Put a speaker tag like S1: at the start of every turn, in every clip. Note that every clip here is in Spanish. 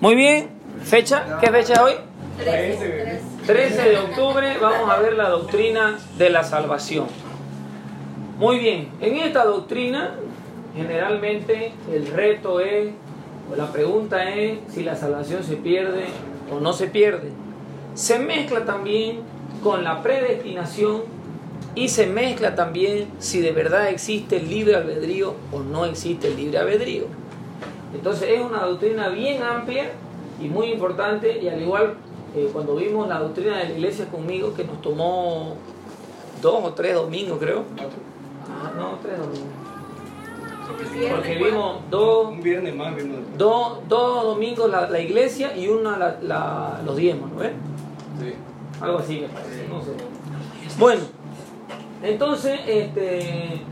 S1: Muy bien, fecha, ¿qué fecha es hoy? 13 de octubre vamos a ver la doctrina de la salvación. Muy bien, en esta doctrina generalmente el reto es, o la pregunta es si la salvación se pierde o no se pierde. Se mezcla también con la predestinación y se mezcla también si de verdad existe el libre albedrío o no existe el libre albedrío. Entonces es una doctrina bien amplia y muy importante y al igual eh, cuando vimos la doctrina de la iglesia conmigo que nos tomó dos o tres domingos creo. Ah, no, tres domingos. Porque vimos dos,
S2: Un viernes más vimos.
S1: dos, dos domingos la, la iglesia y una la, la- los diezmos, ¿no ves?
S2: Sí.
S1: Algo así me parece, no sé. Bueno, entonces este,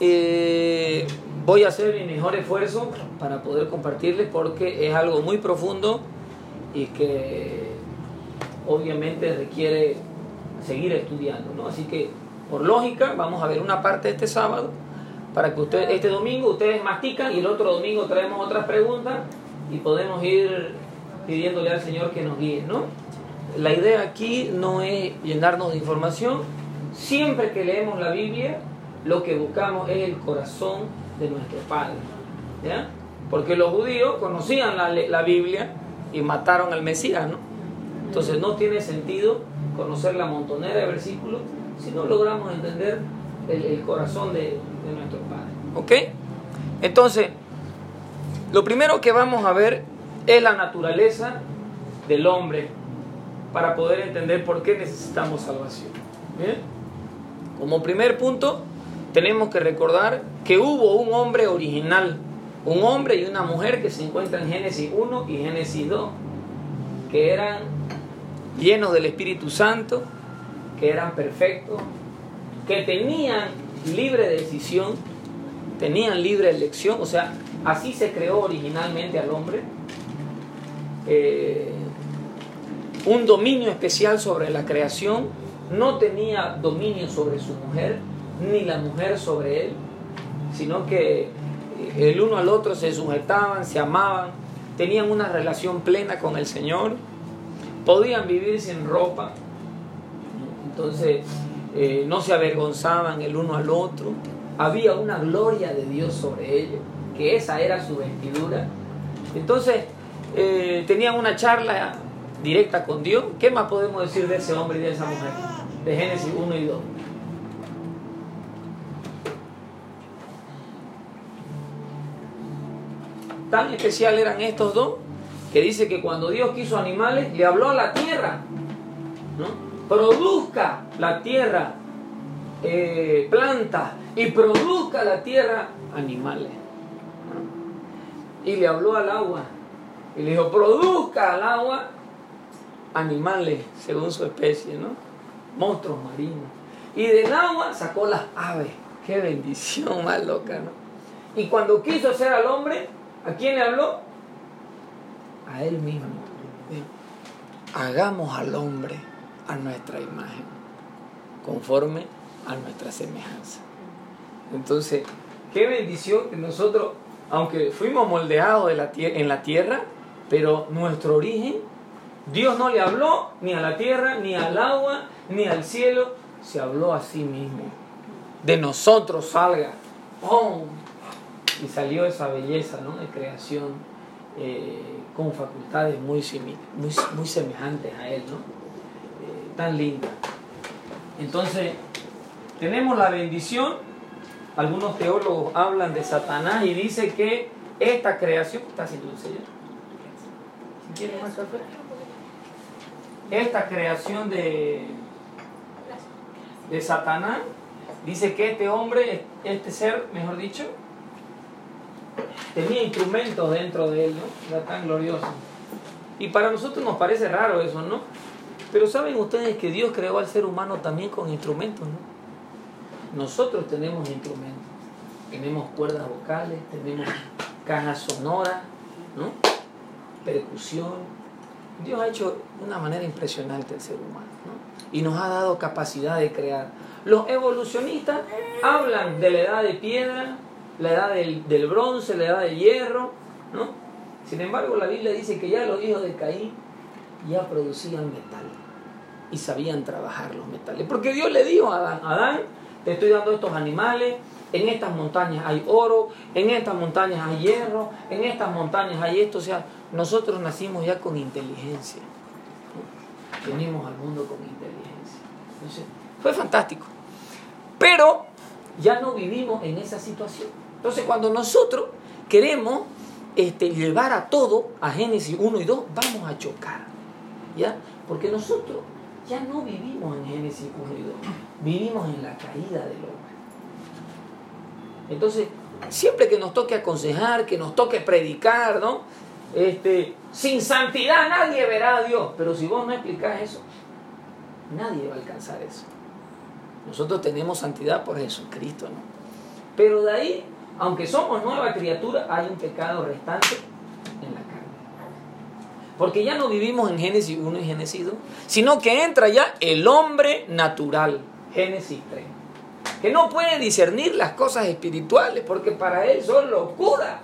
S1: eh, voy a hacer mi mejor esfuerzo para poder compartirles porque es algo muy profundo y que obviamente requiere seguir estudiando, ¿no? Así que por lógica vamos a ver una parte este sábado para que ustedes, este domingo ustedes mastican y el otro domingo traemos otras preguntas y podemos ir pidiéndole al Señor que nos guíe, ¿no? La idea aquí no es llenarnos de información. Siempre que leemos la Biblia, lo que buscamos es el corazón de nuestro Padre. ¿ya? Porque los judíos conocían la, la Biblia y mataron al Mesías, ¿no? Entonces no tiene sentido conocer la montonera de versículos si no logramos entender el, el corazón de, de nuestro Padre. ¿Ok? Entonces, lo primero que vamos a ver es la naturaleza del hombre para poder entender por qué necesitamos salvación. ¿Bien? Como primer punto, tenemos que recordar que hubo un hombre original, un hombre y una mujer que se encuentran en Génesis 1 y Génesis 2, que eran llenos del Espíritu Santo, que eran perfectos, que tenían libre decisión, tenían libre elección, o sea, así se creó originalmente al hombre. Eh, un dominio especial sobre la creación, no tenía dominio sobre su mujer, ni la mujer sobre él, sino que el uno al otro se sujetaban, se amaban, tenían una relación plena con el Señor, podían vivir sin ropa, entonces eh, no se avergonzaban el uno al otro, había una gloria de Dios sobre ellos, que esa era su vestidura. Entonces eh, tenían una charla directa con Dios. ¿Qué más podemos decir de ese hombre y de esa mujer? De Génesis 1 y 2. Tan especial eran estos dos que dice que cuando Dios quiso animales le habló a la tierra. ¿no? Produzca la tierra eh, plantas y produzca la tierra animales. Y le habló al agua y le dijo, produzca al agua animales según su especie, ¿no? Monstruos marinos. Y del agua sacó las aves. Qué bendición más loca, ¿no? Y cuando quiso hacer al hombre, ¿a quién le habló? A él mismo. Hagamos al hombre a nuestra imagen, conforme a nuestra semejanza. Entonces, qué bendición que nosotros, aunque fuimos moldeados de la tie- en la tierra, pero nuestro origen, Dios no le habló ni a la tierra, ni al agua, ni al cielo, se habló a sí mismo. De nosotros salga. ¡Pum! Y salió esa belleza ¿no? de creación eh, con facultades muy, semejantes a Él, ¿no? Eh, tan linda. Entonces, tenemos la bendición. Algunos teólogos hablan de Satanás y dice que esta creación está haciendo el Señor. Si quieren más café. Esta creación de, de Satanás dice que este hombre, este ser, mejor dicho, tenía instrumentos dentro de él, ¿no? Era tan glorioso. Y para nosotros nos parece raro eso, ¿no? Pero saben ustedes que Dios creó al ser humano también con instrumentos, ¿no? Nosotros tenemos instrumentos. Tenemos cuerdas vocales, tenemos cajas sonoras, ¿no? Percusión. Dios ha hecho de una manera impresionante el ser humano, ¿no? Y nos ha dado capacidad de crear. Los evolucionistas hablan de la edad de piedra, la edad del, del bronce, la edad del hierro, ¿no? Sin embargo, la Biblia dice que ya los hijos de Caín ya producían metal y sabían trabajar los metales. Porque Dios le dijo a Adán, Adán, te estoy dando estos animales, en estas montañas hay oro, en estas montañas hay hierro, en estas montañas hay esto. O sea, nosotros nacimos ya con inteligencia. Venimos al mundo con inteligencia. Entonces, fue fantástico. Pero ya no vivimos en esa situación. Entonces, cuando nosotros queremos este, llevar a todo a Génesis 1 y 2, vamos a chocar. ¿Ya? Porque nosotros ya no vivimos en Génesis 1 y 2, vivimos en la caída del hombre. Entonces, siempre que nos toque aconsejar, que nos toque predicar, ¿no? Este, sin santidad nadie verá a Dios. Pero si vos no explicás eso, nadie va a alcanzar eso. Nosotros tenemos santidad por Jesucristo, ¿no? Pero de ahí, aunque somos nueva criatura, hay un pecado restante en la carne. Porque ya no vivimos en Génesis 1 y Génesis 2, sino que entra ya el hombre natural, Génesis 3, que no puede discernir las cosas espirituales, porque para él son locura.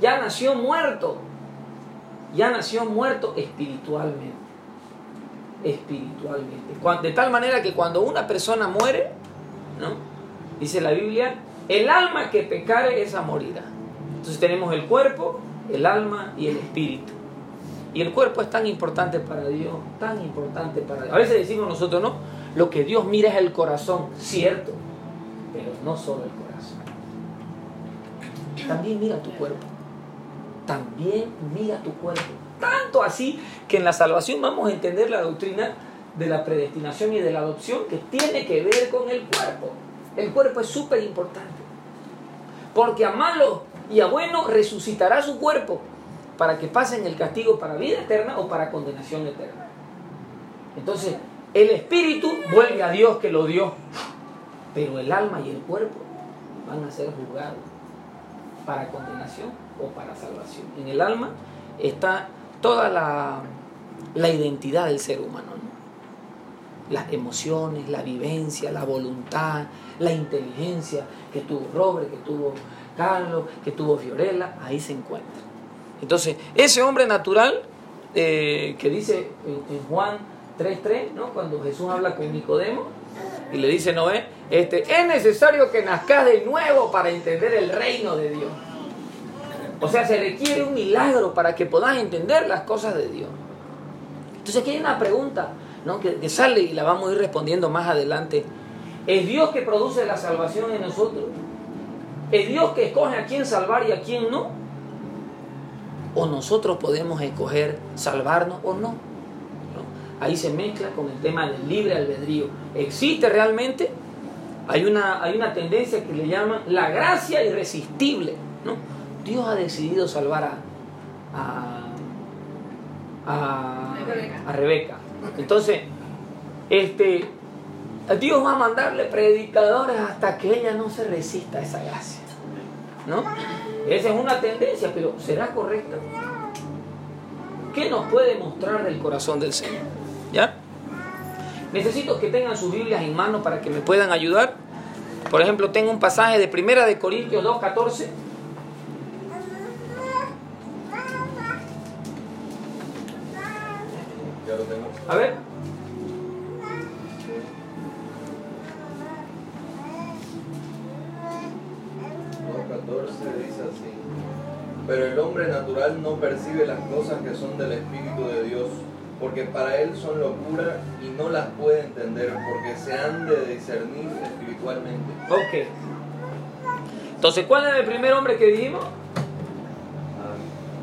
S1: Ya nació muerto, ya nació muerto espiritualmente espiritualmente. De tal manera que cuando una persona muere, ¿no? Dice la Biblia, el alma que pecare esa morirá. Entonces tenemos el cuerpo, el alma y el espíritu. Y el cuerpo es tan importante para Dios, tan importante para Dios. A veces decimos nosotros, ¿no? Lo que Dios mira es el corazón, cierto, pero no solo el corazón. También mira tu cuerpo. También mira tu cuerpo. Tanto así que en la salvación vamos a entender la doctrina de la predestinación y de la adopción que tiene que ver con el cuerpo. El cuerpo es súper importante. Porque a malo y a bueno resucitará su cuerpo para que pasen el castigo para vida eterna o para condenación eterna. Entonces, el espíritu vuelve a Dios que lo dio, pero el alma y el cuerpo van a ser juzgados para condenación o para salvación. En el alma está toda la, la identidad del ser humano. Las emociones, la vivencia, la voluntad, la inteligencia que tuvo Robert, que tuvo Carlos, que tuvo Fiorella, ahí se encuentra. Entonces, ese hombre natural eh, que dice en, Juan 3.3, ¿no? cuando Jesús habla con Nicodemo y le dice, Noé, este, es necesario que nazcas de nuevo para entender el reino de Dios. O sea, se requiere un milagro para que puedas entender las cosas de Dios. Entonces aquí hay una pregunta ¿no? que, que sale y la vamos a ir respondiendo más adelante. ¿Es Dios que produce la salvación en nosotros? ¿Es Dios que escoge a quién salvar y a quién no? ¿O nosotros podemos escoger salvarnos o no? Ahí se mezcla con el tema del libre albedrío. ¿Existe realmente? Hay una, hay una tendencia que le llaman la gracia irresistible. ¿no? Dios ha decidido salvar a, a, a, Rebeca. Entonces, este, Dios va a mandarle predicadores hasta que ella no se resista a esa gracia. ¿No? Esa es una tendencia, pero ¿será correcta? ¿Qué nos puede mostrar del corazón del Señor? ¿Ya? Necesito que tengan sus Biblias en mano para que me puedan ayudar. Por ejemplo, tengo un pasaje de Primera de Corintios 2.14 A ver.
S2: dice así. Pero el hombre natural no percibe las cosas que son del Espíritu de Dios, porque para él son locura y no las puede entender, porque se han de discernir espiritualmente.
S1: Ok. Entonces, ¿cuál es el primer hombre que dijimos?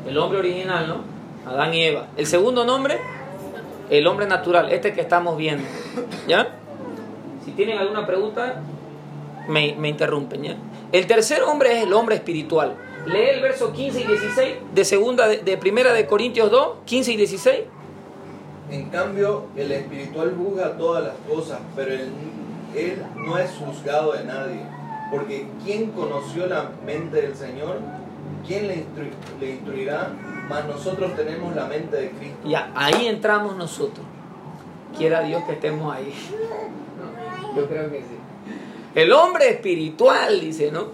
S1: El hombre original, ¿no? Adán y Eva. El segundo nombre, el hombre natural, este que estamos viendo. ¿Ya? Si tienen alguna pregunta, me, me interrumpen. ¿ya? El tercer hombre es el hombre espiritual. Lee el verso 15 y 16 de segunda de, primera de Corintios 2, 15 y 16.
S2: En cambio, el espiritual juzga todas las cosas, pero él, él no es juzgado de nadie. Porque ¿quién conoció la mente del Señor? ¿Quién le, le instruirá? Mas nosotros tenemos la mente de Cristo.
S1: Ya, ahí entramos nosotros. Quiera Dios que estemos ahí. yo creo que sí. El hombre espiritual, dice, ¿no?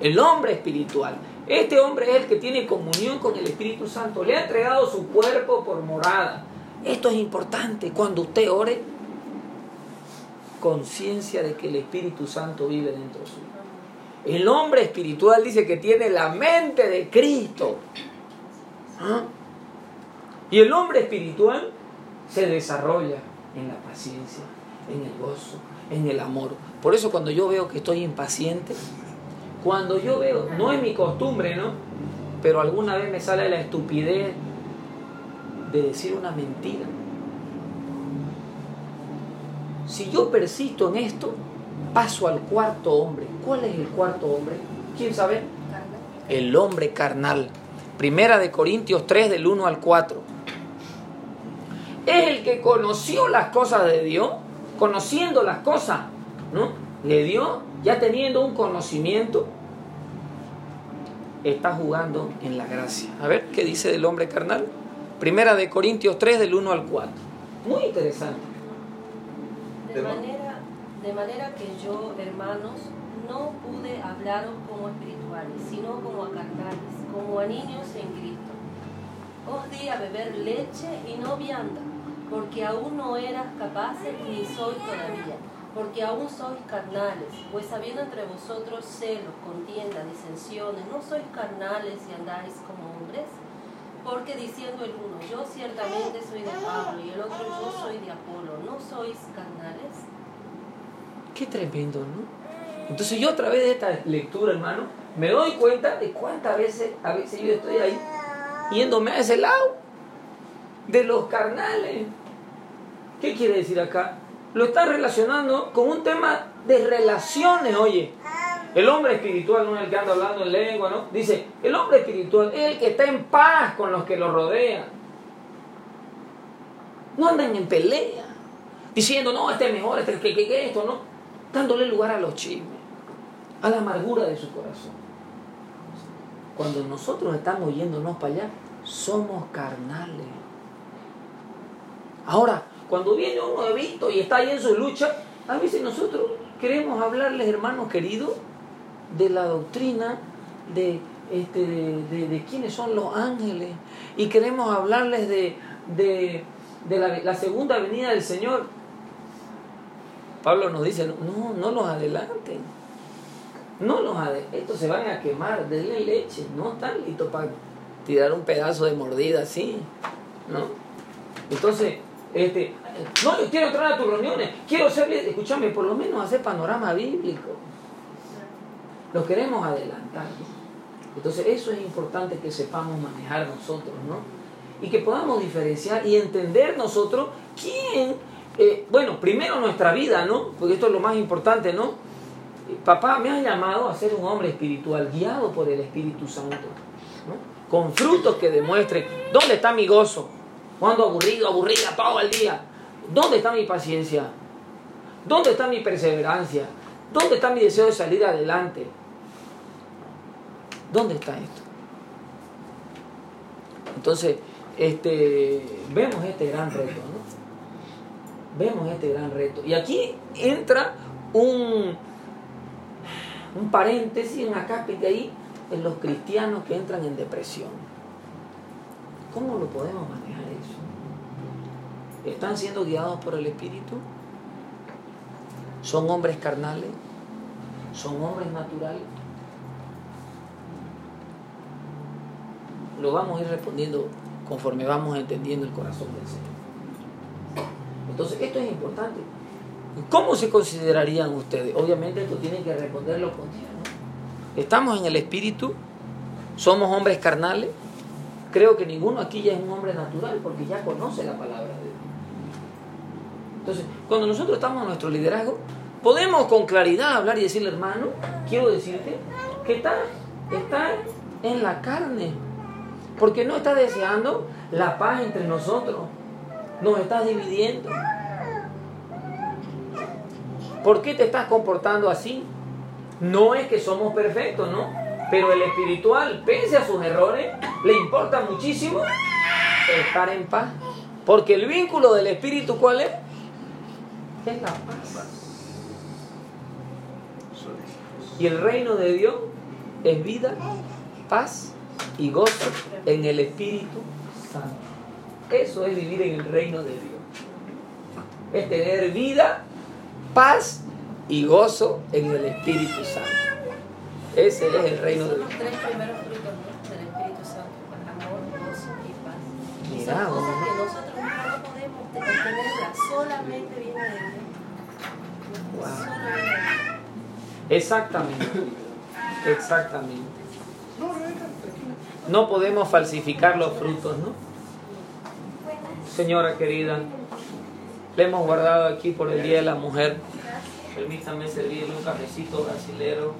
S1: El hombre espiritual. Este hombre es el que tiene comunión con el Espíritu Santo. Le ha entregado su cuerpo por morada. Esto es importante. Cuando usted ore, conciencia de que el Espíritu Santo vive dentro suyo. El hombre espiritual dice que tiene la mente de Cristo. ¿Ah? Y el hombre espiritual se desarrolla en la paciencia, en el gozo, en el amor. Por eso cuando yo veo que estoy impaciente, cuando yo veo, no es mi costumbre, ¿no? Pero alguna vez me sale la estupidez de decir una mentira. Si yo persisto en esto, paso al cuarto hombre. ¿Cuál es el cuarto hombre? ¿Quién sabe? El hombre carnal. Primera de Corintios 3 del 1 al 4. Es el que conoció las cosas de Dios, conociendo las cosas, ¿no? Le dio, ya teniendo un conocimiento, está jugando en la gracia. A ver, ¿qué dice del hombre carnal? Primera de Corintios 3 del 1 al 4. Muy interesante.
S3: De manera, de manera que yo, hermanos, no pude hablaros como espirituales, sino como a carnales, como a niños en Cristo. Os di a beber leche y no vianda, porque aún no eras capaces ni sois todavía, porque aún sois carnales, pues habiendo entre vosotros celos, contiendas, disensiones, ¿no sois carnales y andáis como hombres? Porque diciendo el uno, yo ciertamente soy de Pablo, y el otro, yo soy de Apolo, ¿no sois carnales?
S1: Qué tremendo, ¿no? Entonces yo a través de esta lectura, hermano, me doy cuenta de cuántas veces, a veces yo estoy ahí, yéndome a ese lado, de los carnales. ¿Qué quiere decir acá? Lo está relacionando con un tema de relaciones, oye. El hombre espiritual no es el que anda hablando en lengua, ¿no? Dice, el hombre espiritual es el que está en paz con los que lo rodean. No andan en pelea, diciendo, no, este es mejor, este es que, que, que esto, ¿no? Dándole lugar a los chismes, a la amargura de su corazón. Cuando nosotros estamos yéndonos para allá, somos carnales. Ahora, cuando viene uno de visto y está ahí en su lucha, a veces nosotros queremos hablarles, hermanos queridos, de la doctrina, de, este, de, de, quiénes son los ángeles, y queremos hablarles de, de, de la, la, segunda venida del Señor. Pablo nos dice, no, no los adelanten, no los estos se van a quemar, denle leche, no están listos para tirar un pedazo de mordida así, ¿no? Entonces, este, no, yo quiero entrar a tus reuniones, quiero ser, escúchame, por lo menos hacer panorama bíblico. Lo queremos adelantar. Entonces, eso es importante que sepamos manejar nosotros, ¿no? Y que podamos diferenciar y entender nosotros quién, eh, bueno, primero nuestra vida, ¿no? Porque esto es lo más importante, ¿no? Papá me ha llamado a ser un hombre espiritual, guiado por el Espíritu Santo. Con frutos que demuestren dónde está mi gozo, cuando aburrido, aburrida todo el día. ¿Dónde está mi paciencia? ¿Dónde está mi perseverancia? ¿Dónde está mi deseo de salir adelante? ¿Dónde está esto? Entonces, este, vemos este gran reto, ¿no? Vemos este gran reto. Y aquí entra un, un paréntesis, una cápita ahí, en los cristianos que entran en depresión. ¿Cómo lo podemos manejar eso? ¿Están siendo guiados por el Espíritu? ¿Son hombres carnales? ¿Son hombres naturales? Lo vamos a ir respondiendo conforme vamos entendiendo el corazón del Señor. Entonces, esto es importante. ¿Cómo se considerarían ustedes? Obviamente esto tienen que responderlo contigo. ¿Estamos en el Espíritu? ¿Somos hombres carnales? Creo que ninguno aquí ya es un hombre natural porque ya conoce la palabra de Dios. Entonces, cuando nosotros estamos en nuestro liderazgo, podemos con claridad hablar y decirle, hermano, quiero decirte que está, está en la carne. Porque no está deseando la paz entre nosotros. Nos estás dividiendo. ¿Por qué te estás comportando así? No es que somos perfectos, ¿no? Pero el espiritual, pese a sus errores, le importa muchísimo estar en paz. Porque el vínculo del espíritu, ¿cuál es? Es la paz. Y el reino de Dios es vida, paz y gozo en el Espíritu Santo. Eso es vivir en el reino de Dios. Es tener vida, paz y gozo en el Espíritu Santo. Ese es el reino de
S3: Son
S1: Dios.
S3: los tres primeros frutos del Espíritu Santo: amor, gozo y paz. Son cosas
S1: ¿no?
S3: que nosotros no podemos obtenerlas, solamente viene de Dios.
S1: Wow.
S3: Solo viene de Dios.
S1: Exactamente. Exactamente. No podemos falsificar los frutos, ¿no? Señora querida, le hemos guardado aquí por el Día de la Mujer. Permítame servirle un cafecito brasilero.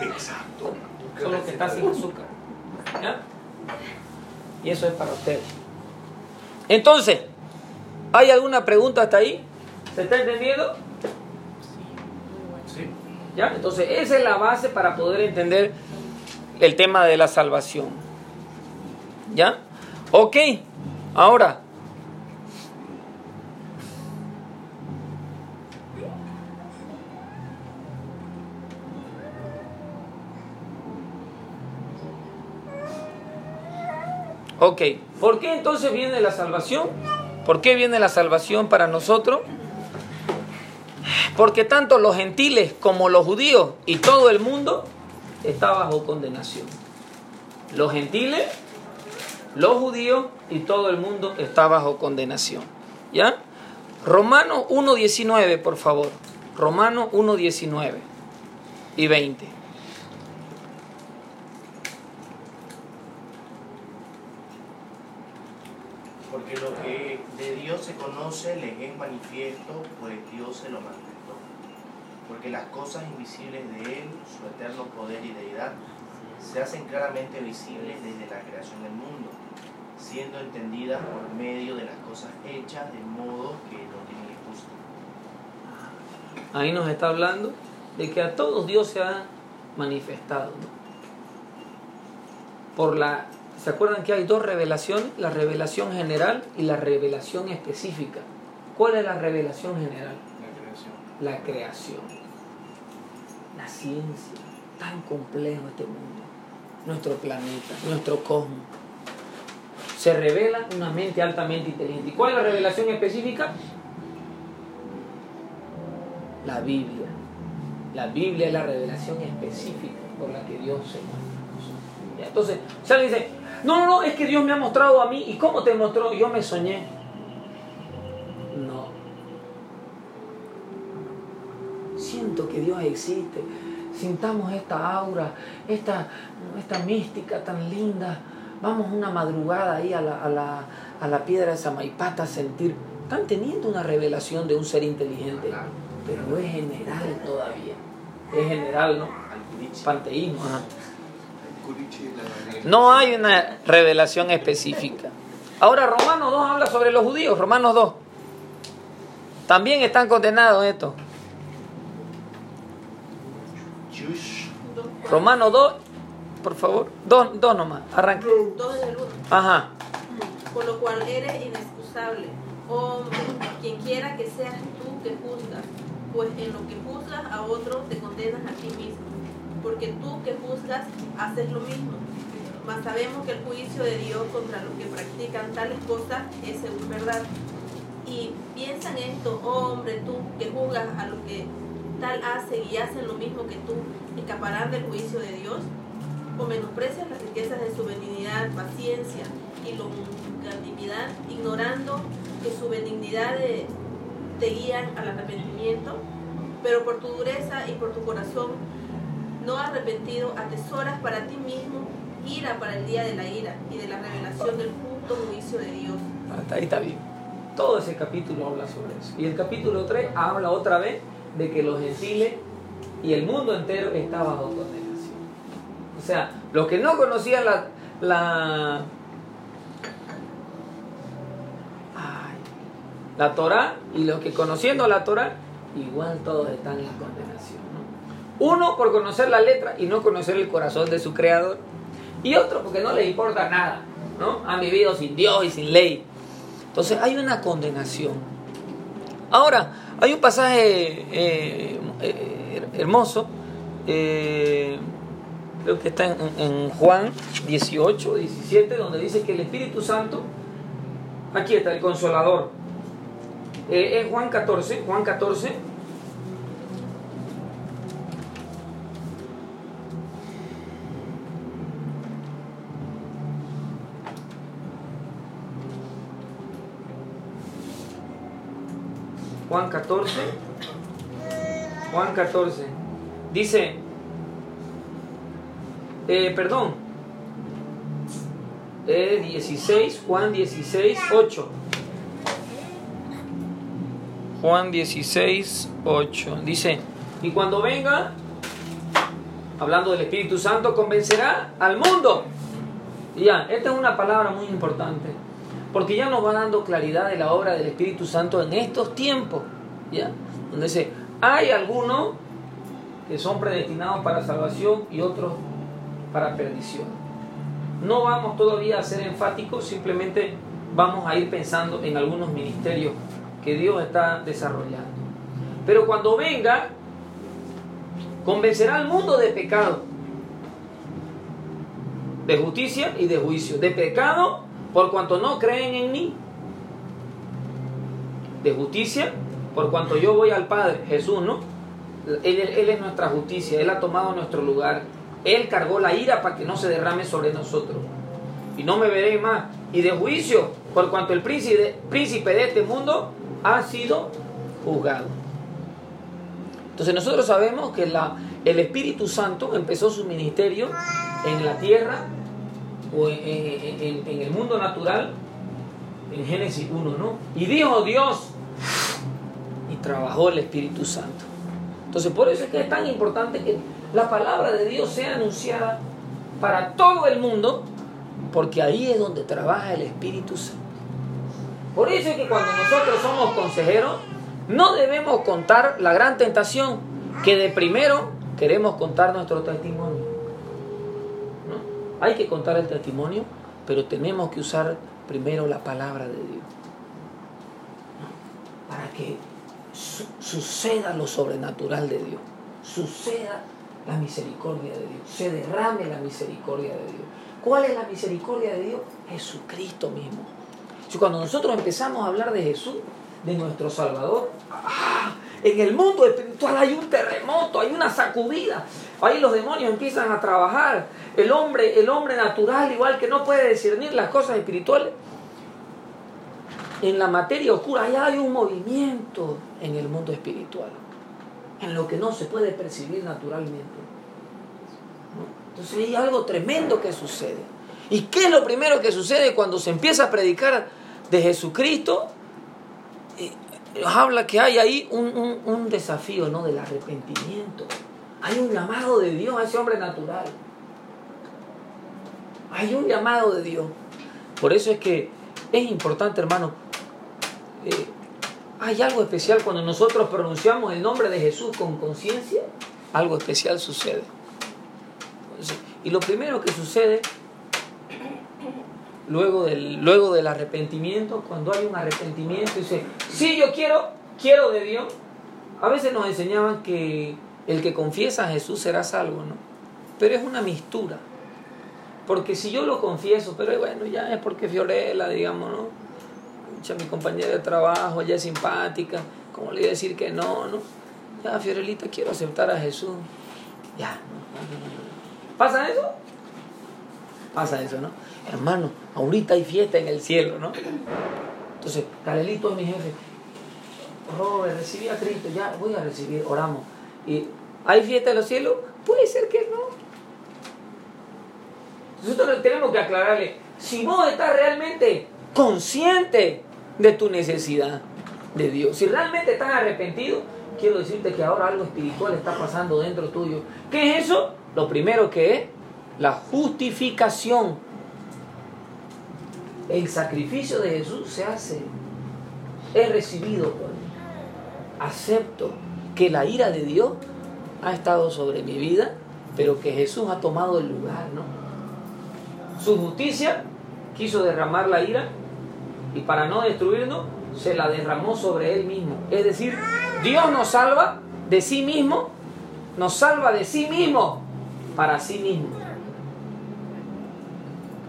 S2: Exacto.
S1: Solo que está sin azúcar. ¿Ya? Y eso es para usted. Entonces, ¿hay alguna pregunta hasta ahí? ¿Se está entendiendo?
S2: Sí.
S1: ¿Ya? Entonces, esa es la base para poder entender el tema de la salvación. ¿Ya? Ok, ahora. Ok, ¿por qué entonces viene la salvación? ¿Por qué viene la salvación para nosotros? Porque tanto los gentiles como los judíos y todo el mundo está bajo condenación. Los gentiles, los judíos y todo el mundo está bajo condenación. ¿Ya? Romanos 1.19, por favor. Romanos 1.19 y 20.
S4: Porque lo que de Dios se conoce les es manifiesto, pues Dios se lo manifestó. Porque las cosas invisibles de Él, su eterno poder y deidad, se hacen claramente visibles desde la creación del mundo, siendo entendidas por medio de las cosas hechas, de modo que no tienen excusa.
S1: Ahí nos está hablando de que a todos Dios se ha manifestado. Por la, ¿Se acuerdan que hay dos revelaciones? La revelación general y la revelación específica. ¿Cuál es la revelación general?
S2: La creación.
S1: La creación. La ciencia. Tan complejo este mundo. Nuestro planeta, nuestro cosmos. Se revela una mente altamente inteligente. ¿Y cuál es la revelación específica? La Biblia. La Biblia es la revelación específica por la que Dios se muestra. Entonces, si alguien dice, no, no, no, es que Dios me ha mostrado a mí. ¿Y cómo te mostró? Yo me soñé. No. Siento que Dios existe. Sintamos esta aura, esta, esta mística tan linda. Vamos una madrugada ahí a la, a la, a la piedra de Samaipata a sentir. Están teniendo una revelación de un ser inteligente, pero es general todavía. Es general, ¿no? Panteísmo. ajá. No hay una revelación específica. Ahora Romanos 2 habla sobre los judíos, Romanos 2. También están condenados estos. Romanos 2, por favor. Dos, dos nomás, arranque.
S5: Dos en el uno.
S1: Ajá.
S5: Por lo cual eres inexcusable, hombre, quien quiera que seas tú que juzgas, pues en lo que juzgas a otro te condenas a ti mismo, porque tú que juzgas haces lo mismo. Mas sabemos que el juicio de Dios contra los que practican tales cosas es según verdad. Y piensa en esto, oh hombre, tú que juzgas a los que tal hacen y hacen lo mismo que tú, escaparán del juicio de Dios o menosprecias las riquezas de su benignidad, paciencia y longanimidad, ignorando que su benignidad te guían al arrepentimiento, pero por tu dureza y por tu corazón no arrepentido atesoras para ti mismo ira para el día de la ira y de la revelación del justo juicio de Dios.
S1: Hasta ahí está bien. Todo ese capítulo habla sobre eso. Y el capítulo 3 habla otra vez de que los gentiles y el mundo entero está bajo condenación. O sea, los que no conocían la, la, ay, la Torah y los que conociendo la Torah, igual todos están en condenación. ¿no? Uno por conocer la letra y no conocer el corazón de su creador. Y otro porque no les importa nada. ¿no? Han vivido sin Dios y sin ley. Entonces hay una condenación. Ahora, hay un pasaje eh, eh, hermoso eh, creo que está en, Juan 18, 17, donde dice que el Espíritu Santo, aquí está el consolador. Es Juan 14, Juan 14. Juan 14. Juan 14. Dice, eh, perdón, eh, 16, Juan 16, 8. Juan 16, 8. Dice, y cuando venga, hablando del Espíritu Santo, convencerá al mundo. Y ya, esta es una palabra muy importante, porque ya nos va dando claridad de la obra del Espíritu Santo en estos tiempos. ¿Ya? Donde dice, hay algunos que son predestinados para salvación y otros para perdición. No vamos todavía a ser enfáticos, simplemente vamos a ir pensando en algunos ministerios que Dios está desarrollando. Pero cuando venga, convencerá al mundo de pecado, de justicia y de juicio. De pecado por cuanto no creen en mí. De justicia por cuanto yo voy al Padre, Jesús, ¿no? Él, es nuestra justicia, Él ha tomado nuestro lugar. Él cargó la ira para que no se derrame sobre nosotros. Y no me veréis más. Y de juicio, por cuanto el príncipe, príncipe de este mundo ha sido juzgado. Entonces nosotros sabemos que el Espíritu Santo empezó su ministerio en la tierra o en, el mundo natural en Génesis 1, ¿no? Y dijo Dios y trabajó el Espíritu Santo. Entonces por eso es que es tan importante que la palabra de Dios sea anunciada para todo el mundo, porque ahí es donde trabaja el Espíritu Santo. Por eso es que cuando nosotros somos consejeros, no debemos contar la gran tentación que de primero queremos contar nuestro testimonio. Hay que contar el testimonio, pero tenemos que usar primero la palabra de Dios. Para que su suceda lo sobrenatural de Dios. Suceda la misericordia de Dios. Se derrame la misericordia de Dios. ¿Cuál es la misericordia de Dios? Jesucristo mismo. Cuando nosotros empezamos a hablar de Jesús, de nuestro Salvador, ¡ah! En el mundo espiritual hay un terremoto, hay una sacudida. Ahí los demonios empiezan a trabajar. El hombre, el hombre natural, igual que no puede discernir las cosas espirituales, en la materia oscura allá hay un movimiento en el mundo espiritual, en lo que no se puede percibir naturalmente. Entonces hay algo tremendo que sucede. ¿Y qué es lo primero que sucede cuando se empieza a predicar de Jesucristo? Habla que hay ahí un, un, un desafío ¿no? del arrepentimiento. Hay un llamado de Dios a ese hombre natural. Hay un llamado de Dios. Por eso es que es importante, hermano. Eh, hay algo especial cuando nosotros pronunciamos el nombre de Jesús con conciencia. Algo especial sucede. Y lo primero que sucede luego del, luego del arrepentimiento, cuando hay un arrepentimiento, dice, sí, yo quiero, quiero de Dios. A veces nos enseñaban que el que confiesa a Jesús será salvo, ¿no? Pero es una mistura. Porque si yo lo confieso, pero bueno, ya es porque Fiorella, digamos, ¿no? Ya mi compañera de trabajo, ella es simpática, ¿cómo le voy a decir que no, no? Ya, Fiorelita, quiero aceptar a Jesús. Ya, no, ¿Pasa eso? Pasa eso, ¿no? Hermano, ahorita hay fiesta en el cielo, ¿no? Entonces, Carelito es mi jefe. Robert, recibí a Cristo, ya voy a recibir, oramos. ¿Y hay fiesta en los cielos? Puede ser que no. Nosotros tenemos que aclararle, si vos estás realmente consciente de tu necesidad de Dios, si realmente estás arrepentido, quiero decirte que ahora algo espiritual está pasando dentro tuyo. ¿Qué es eso? Lo primero que es la justificación. El sacrificio de Jesús se hace. He recibido por mí. Acepto que la ira de Dios ha estado sobre mi vida, pero que Jesús ha tomado el lugar, ¿no? Su justicia quiso derramar la ira y para no destruirnos se la derramó sobre él mismo. Es decir, Dios nos salva de sí mismo, nos salva de sí mismo para sí mismo.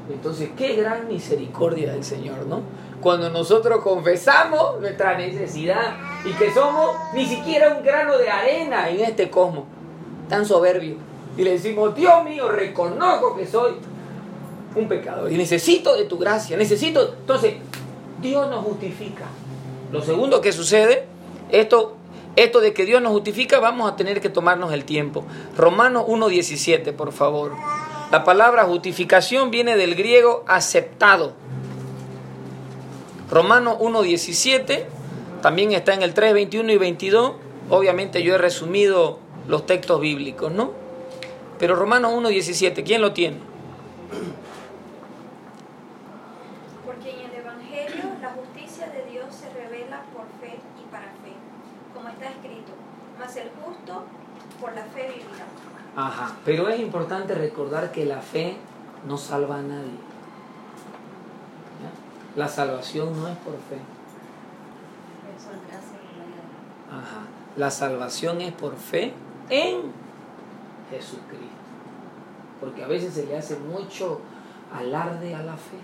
S1: Entonces, qué gran misericordia del Señor, ¿no? Cuando nosotros confesamos nuestra necesidad y que somos ni siquiera un grano de arena en este cosmos, tan soberbio. Y le decimos, Dios mío, reconozco que soy un pecador y necesito de tu gracia, necesito... Entonces, Dios nos justifica. Lo segundo que sucede, esto, esto de que Dios nos justifica, vamos a tener que tomarnos el tiempo. Romanos 1.17, por favor. La palabra justificación viene del griego aceptado. Romanos 1.17, también está en el 3, 21 y 22. Obviamente yo he resumido los textos bíblicos, ¿no? Pero Romanos 1.17, ¿quién lo tiene?
S6: Porque en el Evangelio la justicia de Dios se revela por fe y para fe, como está escrito, mas el justo por la fe vivirá.
S1: Ajá, pero es importante recordar que la fe no salva a nadie. ¿Ya? La salvación no es por fe. Ajá. La salvación es por fe en Jesucristo. Porque a veces se le hace mucho alarde a la fe.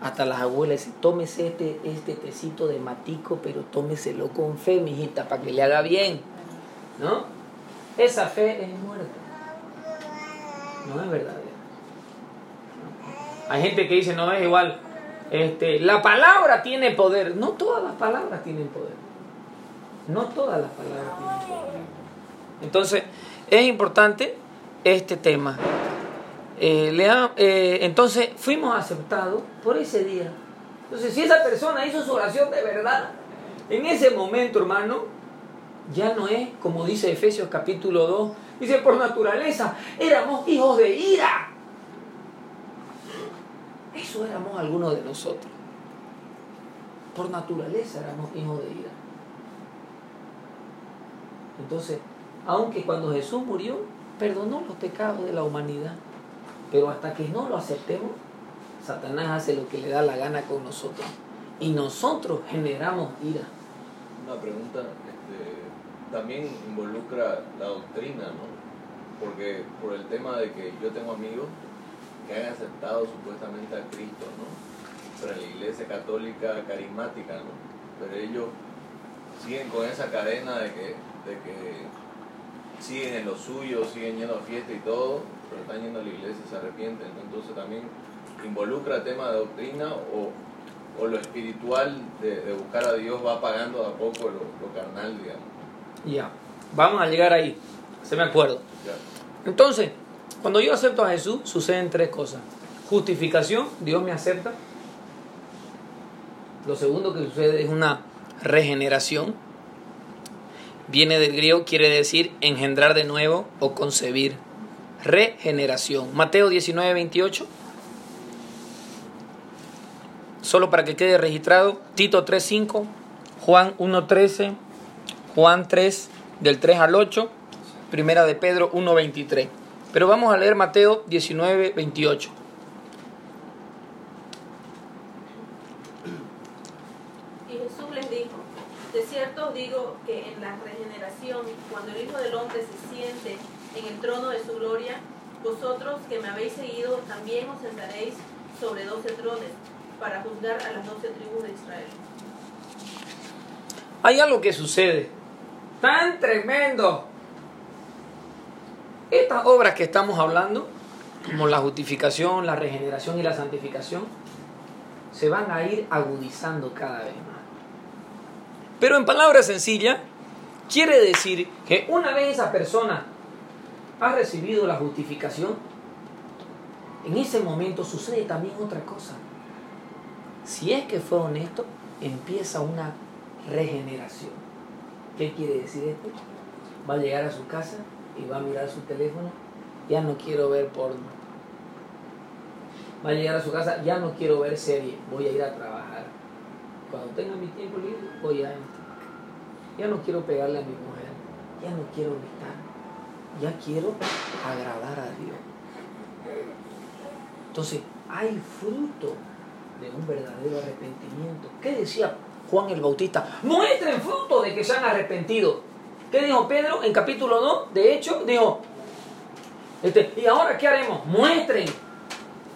S1: Hasta las abuelas dicen, tómese este, este tecito de matico, pero tómeselo con fe, mijita, para que le haga bien. ¿No? Esa fe es muerta. No es verdadera. Hay gente que dice, no es igual. Este, la palabra tiene poder. No todas las palabras tienen poder. No todas las palabras tienen poder. Entonces, es importante este tema. Eh, eh, entonces, fuimos aceptados por ese día. Entonces, si esa persona hizo su oración de verdad, en ese momento, hermano, ya no es como dice Efesios capítulo 2, dice por naturaleza, éramos hijos de ira. Eso éramos algunos de nosotros. Por naturaleza éramos hijos de ira. Entonces, aunque cuando Jesús murió, perdonó los pecados de la humanidad, pero hasta que no lo aceptemos, Satanás hace lo que le da la gana con nosotros. Y nosotros generamos ira.
S2: Una pregunta, también involucra la doctrina, ¿no? Porque por el tema de que yo tengo amigos que han aceptado supuestamente a Cristo, ¿no? Pero en la iglesia católica carismática, ¿no? Pero ellos siguen con esa cadena de que, de que siguen en lo suyo, siguen yendo a fiesta y todo, pero están yendo a la iglesia y se arrepienten. ¿no? Entonces también involucra tema de doctrina o, o lo espiritual de, de buscar a Dios va apagando de a poco lo, lo carnal, digamos.
S1: Ya, vamos a llegar ahí. Se me acuerdo. Entonces, cuando yo acepto a Jesús, suceden tres cosas. Justificación, Dios me acepta. Lo segundo que sucede es una regeneración. Viene del griego, quiere decir engendrar de nuevo o concebir. Regeneración. Mateo 19, 28. Solo para que quede registrado. Tito 3, 5. Juan 1, 13. Juan 3, del 3 al 8. Primera de Pedro 1, 23. Pero vamos a leer Mateo 19, 28.
S5: Y Jesús les dijo, de cierto os digo que en la regeneración, cuando el Hijo del Hombre se siente en el trono de su gloria, vosotros que me habéis seguido también os sentaréis sobre doce trones para juzgar a las doce tribus de Israel.
S1: Hay algo que sucede tan tremendo. Estas obras que estamos hablando, como la justificación, la regeneración y la santificación, se van a ir agudizando cada vez más. Pero en palabras sencillas, quiere decir que una vez esa persona ha recibido la justificación, en ese momento sucede también otra cosa. Si es que fue honesto, empieza una regeneración. ¿Qué quiere decir esto? Va a llegar a su casa y va a mirar su teléfono, ya no quiero ver porno. Va a llegar a su casa, ya no quiero ver serie, voy a ir a trabajar. Cuando tenga mi tiempo libre, voy a. Ya no quiero pegarle a mi mujer, ya no quiero gritar, ya quiero agradar a Dios. Entonces, hay fruto de un verdadero arrepentimiento. ¿Qué decía Juan el Bautista? Muestren fruto de que se han arrepentido. ¿Qué dijo Pedro en capítulo 2? De hecho, dijo, Este, ¿Y ahora qué haremos? Muestren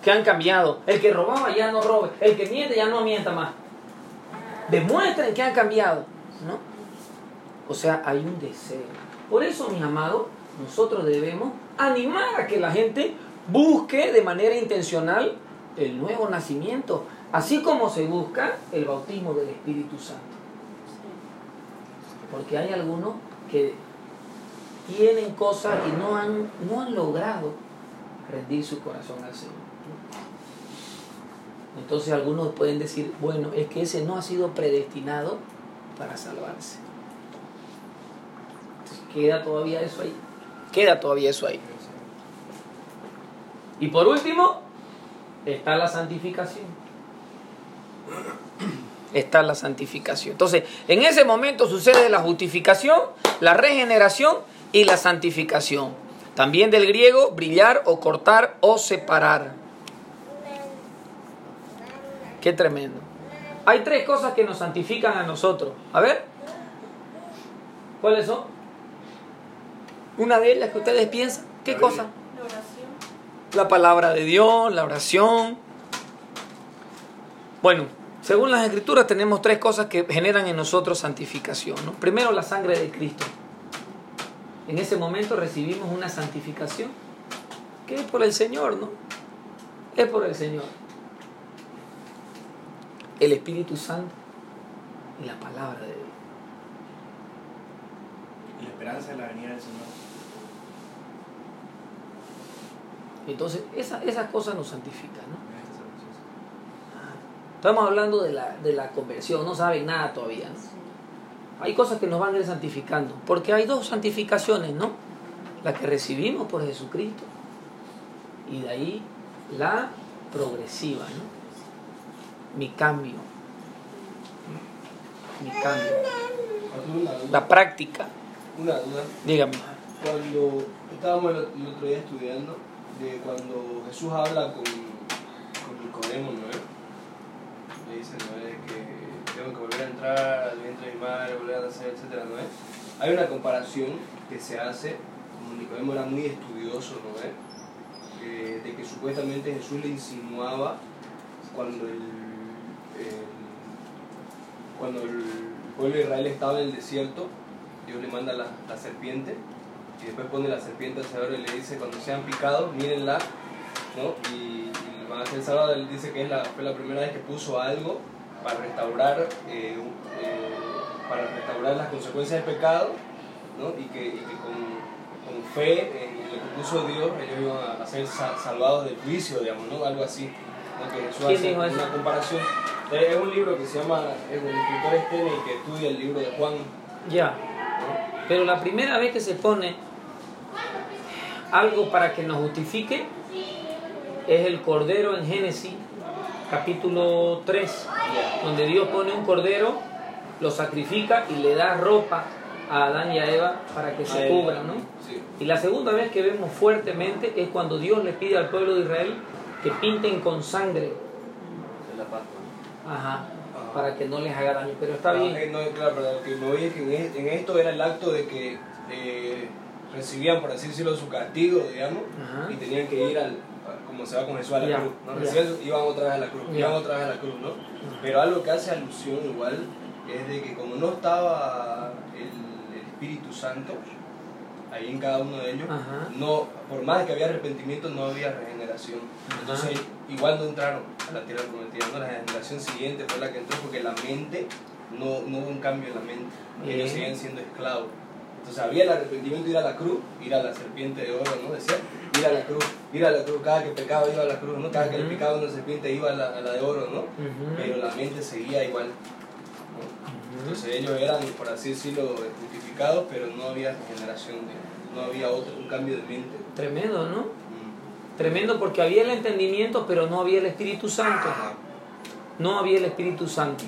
S1: que han cambiado. El que robaba ya no robe. El que miente ya no mienta más. Demuestren que han cambiado. ¿no? O sea, hay un deseo. Por eso, mis amados, nosotros debemos animar a que la gente busque de manera intencional el nuevo nacimiento, así como se busca el bautismo del Espíritu Santo. Porque hay algunos que tienen cosas y no han, no han logrado rendir su corazón al Señor. Entonces algunos pueden decir, bueno, es que ese no ha sido predestinado para salvarse. Entonces, queda todavía eso ahí. Queda todavía eso ahí. Y por último, está la santificación. Está la santificación. Entonces, en ese momento sucede la justificación, la regeneración y la santificación. También del griego, brillar o cortar o separar. Qué tremendo. Hay tres cosas que nos santifican a nosotros. A ver. ¿Cuáles son? Una de ellas que ustedes piensan. ¿Qué cosa?
S5: La oración.
S1: La palabra de Dios, la oración. Bueno, según las escrituras tenemos tres cosas que generan en nosotros santificación. ¿no? Primero, la sangre de Cristo. En ese momento recibimos una santificación que es por el Señor, ¿no? Es por el Señor. El Espíritu Santo y la palabra de Dios.
S4: Y la esperanza de la venida del Señor.
S1: Entonces, esa- esas cosas nos santifican, ¿no? Estamos hablando de la, de la conversión, no saben nada todavía, ¿no? Hay cosas que nos van a ir santificando, porque hay dos santificaciones, ¿no? La que recibimos por Jesucristo y de ahí la progresiva, ¿no? Mi cambio. Mi cambio. La práctica.
S7: Una duda.
S1: Dígame.
S7: Cuando estábamos el, otro día estudiando, de cuando Jesús habla con, con Nicodemo, ¿no es? Le dice, ¿no es? Que tengo que volver a entrar al vientre de mi madre, volver a nacer, etcétera, ¿no? Hay una comparación que se hace, como Nicodemo era muy estudioso, ¿no es? Eh, de que supuestamente Jesús le insinuaba cuando el, el- cuando el pueblo de Israel estaba en el desierto, Dios le manda la, la serpiente y después pone la serpiente al Señor y le dice cuando sean picados, mírenla, ¿no? Y, y van a dice que es la, fue la primera vez que puso algo para restaurar, eh, eh, para restaurar las consecuencias del pecado, ¿no? Y que, y que con, con fe en lo que puso Dios, ellos iban a ser sa- salvados del juicio, digamos, ¿no? Algo así. ¿no? Que Jesús
S1: ¿Quién
S7: hace
S1: dijo eso?
S7: una comparación. Eh, Es un libro que se llama, es un escritor Stene que estudia el libro de Juan.
S1: Ya.
S7: ¿no?
S1: Pero la primera vez que se pone algo para que nos justifique es el cordero en Génesis capítulo 3, donde Dios pone un cordero, lo sacrifica y le da ropa a Adán y a Eva para que se
S7: Ah,
S1: cubran, ¿no?
S7: Sí.
S1: Y la segunda vez que vemos fuertemente es cuando Dios le pide al pueblo de Israel que pinten con sangre,
S2: la
S1: ajá, para que no les haga daño. Pero está
S7: Ah,
S1: bien.
S7: eh, no, claro, pero lo que voy es que en, es- en esto era el acto de que eh, recibían, por así decirlo, su castigo, digamos,
S1: Ajá.
S7: y tenían que ir al, como se va con Jesús a la
S1: Ya,
S7: cruz, ¿no? Recibían su- iban otra vez a la cruz,
S1: Ya.
S7: iban otra vez a la cruz, ¿no? Pero algo que hace alusión igual es de que como no estaba el, el Espíritu Santo ahí en cada uno de ellos,
S1: Ajá.
S7: no, por más que había arrepentimiento, no había regeneración.
S1: Ajá.
S7: Entonces, igual no entraron a la tierra prometida. ¿no? La generación siguiente fue la que entró porque la mente, no, no hubo un cambio en la mente. Ellos seguían siendo esclavos. Entonces, había el arrepentimiento, ir a la cruz, ir a la serpiente de oro, ¿no? Decía, ir a la cruz, ir a la cruz. Cada que pecaba iba a la cruz, ¿no? Cada que le picaba una serpiente iba a la, a la de oro, ¿no? Pero la mente seguía igual. Entonces ellos eran, por así decirlo, justificados, pero no había regeneración, de- no había otro, un cambio de mente.
S1: Tremendo, ¿no?
S7: Mm.
S1: Tremendo porque había el entendimiento, pero no había el Espíritu Santo. No había el Espíritu Santo.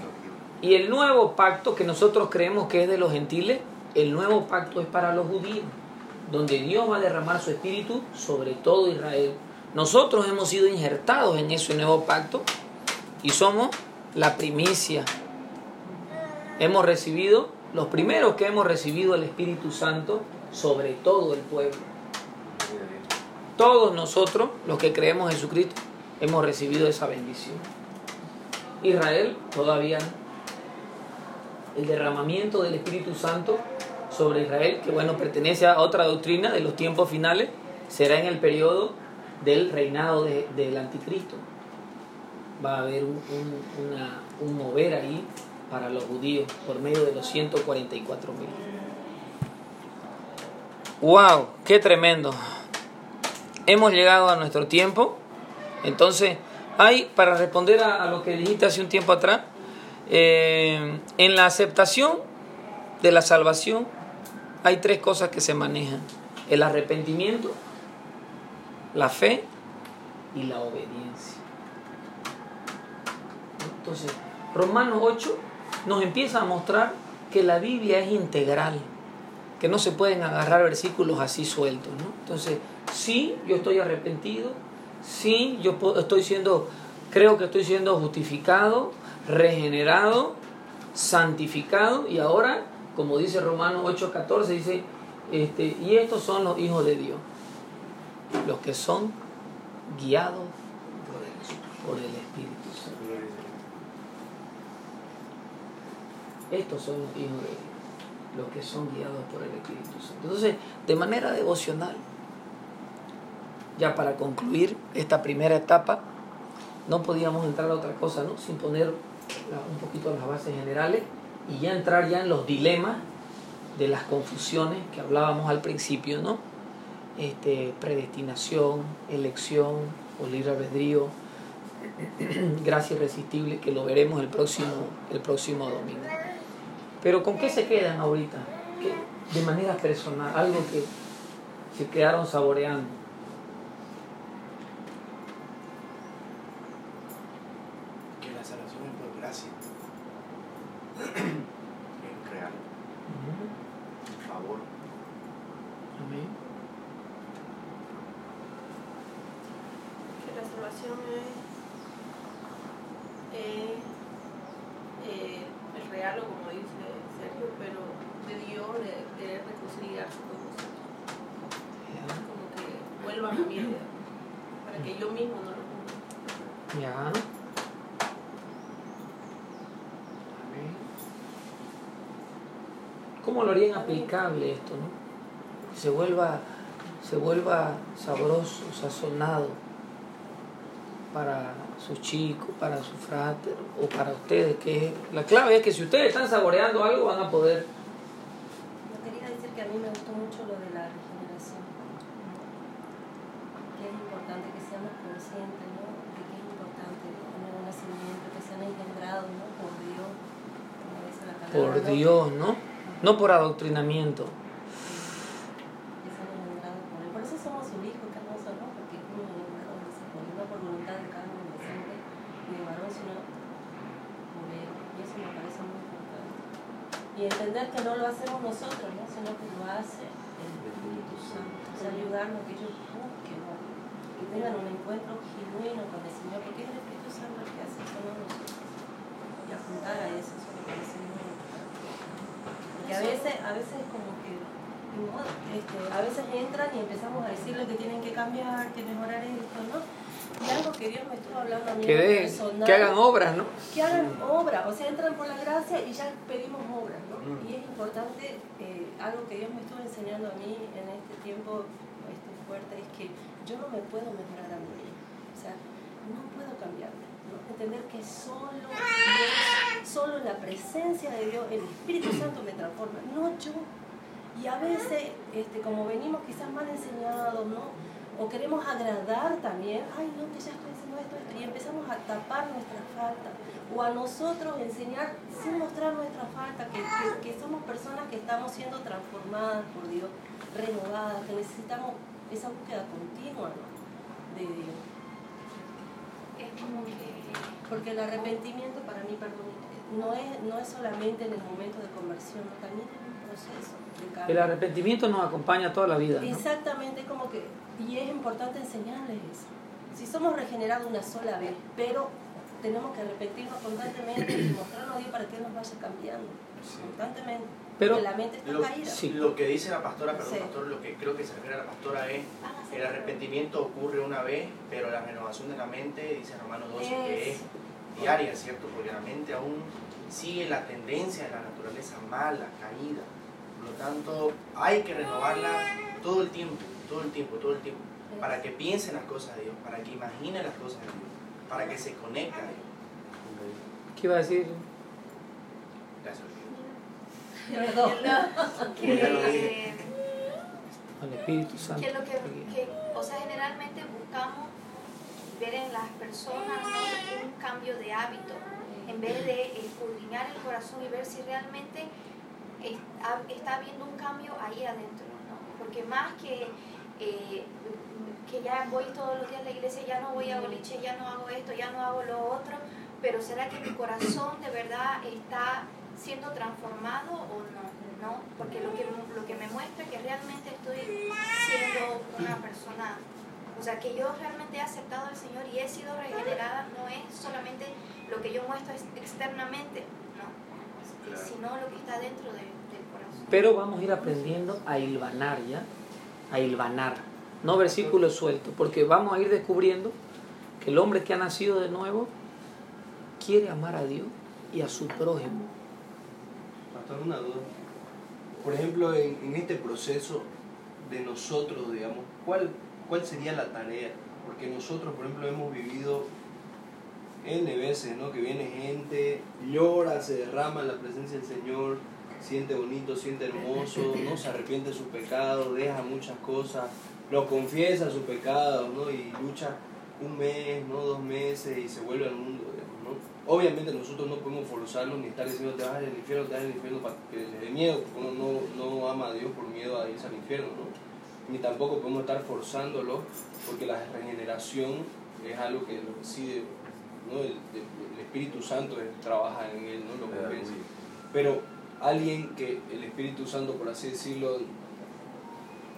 S1: Y el nuevo pacto que nosotros creemos que es de los gentiles, el nuevo pacto es para los judíos, donde Dios va a derramar su Espíritu sobre todo Israel. Nosotros hemos sido injertados en ese nuevo pacto y somos la primicia. Hemos recibido, los primeros que hemos recibido el Espíritu Santo sobre todo el pueblo. todos nosotros, los que creemos en Jesucristo, hemos recibido esa bendición. Israel todavía no. El derramamiento del Espíritu Santo sobre Israel, que bueno, pertenece a otra doctrina de los tiempos finales, será en el periodo del reinado de- del anticristo. Va a haber un, un- mover ahí para los judíos por medio de los 144 mil. ¡Wow! ¡Qué tremendo! Hemos llegado a nuestro tiempo. Entonces, hay, para responder a, a lo que dijiste hace un tiempo atrás, eh, en la aceptación de la salvación hay tres cosas que se manejan. El arrepentimiento, la fe y la obediencia. Entonces, Romanos 8 nos empieza a mostrar que la Biblia es integral, que no se pueden agarrar versículos así sueltos. ¿no? Entonces, sí, yo estoy arrepentido, sí, yo estoy siendo, creo que estoy siendo justificado, regenerado, santificado y ahora, como dice Romanos 8:14, dice, este, y estos son los hijos de Dios, los que son guiados por el Espíritu Santo. Estos son los hijos de Dios, los que son guiados por el Espíritu Santo. Entonces, de manera devocional, ya para concluir esta primera etapa, no podíamos entrar a otra cosa, ¿no? Sin poner un poquito las bases generales y ya entrar ya en los dilemas de las confusiones que hablábamos al principio, ¿no? Este, predestinación, elección o libre albedrío, gracia irresistible, que lo veremos el próximo, el próximo domingo. Pero ¿con qué se quedan ahorita? ¿Qué- de manera personal, algo que se quedaron saboreando.
S4: Que la salvación es por gracia. es real, un favor.
S1: Amén.
S5: que la salvación es eh, eh, el regalo, como dice Sergio, pero de Dios de querer reconciliarse con nosotros. Como que vuelva a mi vida, para que yo mismo no lo cumpla.
S1: Ya. Amén. ¿Cómo lo harían aplicable esto, no? Que se vuelva, se vuelva sabroso, sazonado para sus chicos, para su frater o para ustedes. Que la clave es que si ustedes están saboreando algo van a poder.
S3: Yo quería decir que a mí me gustó mucho lo de la regeneración. Que es importante que seamos conscientes, ¿no? De que es importante el nuevo nacimiento, que sean engendrados, ¿no? Por Dios, como dice la palabra.
S1: Por. Dios, ¿no? No por adoctrinamiento.
S3: Por eso somos sus hijos, qué hermoso, ¿no? Porque Él, no por voluntad de carne ni de sangre, ni de varón, sino por Él. Y eso me parece muy importante. Y entender que no lo hacemos nosotros, ¿no? Sino que lo hace el Espíritu Santo. O sea, ayudarnos a que ellos busquen, ¿no? que tengan un encuentro genuino con el Señor, porque es el Espíritu Santo el que hace no nosotros. Y apuntar a eso, eso me parece muy importante. Porque a veces, a veces es como que, no, este, a veces entran y empezamos a decirles que tienen que cambiar, que mejorar esto, ¿no? Y algo que Dios me estuvo hablando a mí
S1: Que, de-
S3: personal,
S1: que hagan obras, ¿no?
S3: que hagan obra, o sea, entran por la gracia y ya pedimos obras, ¿no? Y es importante, eh, algo que Dios me estuvo enseñando a mí en este tiempo este, fuerte, es que yo no me puedo mejorar a mí o sea, no puedo cambiarme. Entender que solo Dios, solo la presencia de Dios, el Espíritu Santo me transforma, no yo. Y a veces, este, como venimos quizás mal enseñados, ¿no? O queremos agradar también, ay, no, que ya estoy haciendo esto, y empezamos a tapar nuestra falta. O a nosotros enseñar sin mostrar nuestra falta, que, que- somos personas que estamos siendo transformadas por Dios, renovadas, que necesitamos esa búsqueda continua de Dios.
S6: Es como que
S3: Porque el arrepentimiento para mí, perdón, no es, no es solamente en el momento de conversión, también es un proceso de
S1: El
S3: cambio.
S1: arrepentimiento nos acompaña toda la vida. ¿no?
S3: Exactamente, como que, y es importante enseñarles eso. Si somos regenerados una sola vez, pero tenemos que arrepentirnos constantemente y mostrarnos a Dios para que nos vaya cambiando, constantemente.
S1: Pero-
S3: porque la mente está
S4: Lo,
S3: caída.
S1: Sí.
S4: lo que dice la pastora, perdón,
S3: Sí.
S4: pastor, lo que creo que se refiere a la pastora es
S6: Van a ser
S4: el arrepentimiento ocurre una vez, pero la renovación de la mente, dice Romanos 12, que es. Diaria, ¿cierto? Porque la mente aún sigue la tendencia de la naturaleza mala, caída. Por lo tanto, hay que renovarla todo el tiempo, todo el tiempo, todo el tiempo, para que piense en las cosas de Dios, para que imagine las cosas de Dios, para que se conecte a Dios.
S1: ¿Qué iba a decir?
S4: Gracias.
S3: Perdón.
S6: que,
S4: lo dije.
S1: Al Espíritu Santo.
S6: que lo que, que, o sea, generalmente buscamos ver en las personas un cambio de hábito, en vez de escudriñar el corazón y ver si realmente está, habiendo un cambio ahí adentro, ¿no? Porque más que eh, que ya voy todos los días a la iglesia, ya no voy a boliche, ya no hago esto, ya no hago lo otro, pero ¿será que mi corazón de verdad está siendo transformado o no? ¿no? Porque lo que, lo que me muestra que realmente estoy siendo una persona, o sea, que yo realmente he aceptado al Señor y he sido regenerada, no es solamente lo que yo muestro ex- externamente, no,
S4: Claro.
S6: sino lo que está dentro de- del corazón.
S1: Pero vamos a ir aprendiendo a hilvanar ya, a hilvanar, no versículos sueltos, porque vamos a ir descubriendo que el hombre que ha nacido de nuevo quiere amar a Dios y a su prójimo.
S7: Pastor, una duda. Por ejemplo, en, en este proceso de nosotros, digamos, ¿cuál, ¿cuál sería la tarea? Porque nosotros, por ejemplo, hemos vivido N veces, ¿no? Que viene gente, llora, se derrama en la presencia del Señor, siente bonito, siente hermoso, no se arrepiente de sus pecados, deja muchas cosas, lo confiesa sus pecados, ¿no? Y lucha un mes, ¿no? Dos meses y se vuelve al mundo, ¿no? Obviamente nosotros no podemos forzarlos ni estar diciendo te vas al infierno, te vas al infierno para que les dé miedo, porque uno no, no ama a Dios por miedo a irse al infierno, ¿no? Ni tampoco podemos estar forzándolos, porque la regeneración es algo que lo decide, ¿no? El, el- el Espíritu Santo es- trabaja en él, ¿no? Lo convence. Pero alguien que el Espíritu Santo, por así decirlo,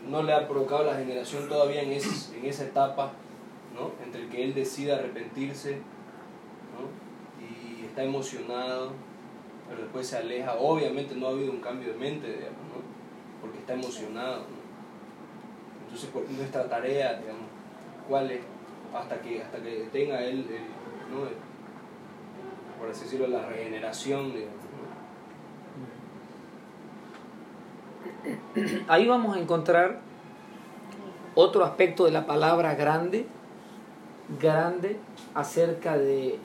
S7: no le ha provocado la generación todavía en, ese- en esa etapa, ¿no? Entre el que él decida arrepentirse, ¿no? Y está emocionado, pero después se aleja. Obviamente no ha habido un cambio de mente, digamos, ¿no? Porque está emocionado. Entonces, nuestra tarea, digamos, ¿cuál es? Hasta que, hasta que tenga él, ¿no? Por así decirlo, la regeneración.
S1: Ahí vamos a encontrar otro aspecto de la palabra grande, grande acerca de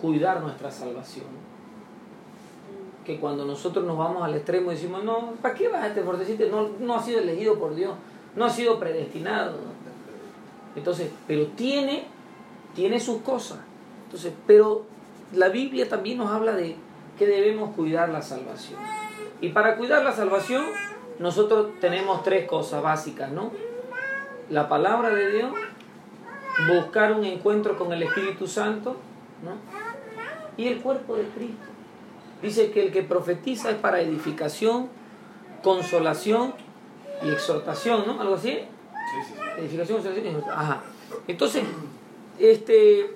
S1: cuidar nuestra salvación. Que cuando nosotros nos vamos al extremo y decimos, no, ¿para qué vas a este fortecito? No, no ha sido elegido por Dios, no ha sido predestinado. Entonces, pero tiene, tiene sus cosas. Entonces, pero la Biblia también nos habla de que debemos cuidar la salvación. Y para cuidar la salvación, nosotros tenemos tres cosas básicas, ¿no? La palabra de Dios, buscar un encuentro con el Espíritu Santo, ¿no? Y el cuerpo de Cristo. Dice que el que profetiza es para edificación, consolación y exhortación, ¿no? Algo así.
S4: Sí, sí, sí.
S1: Edificación, exhortación. Ajá. Entonces, este,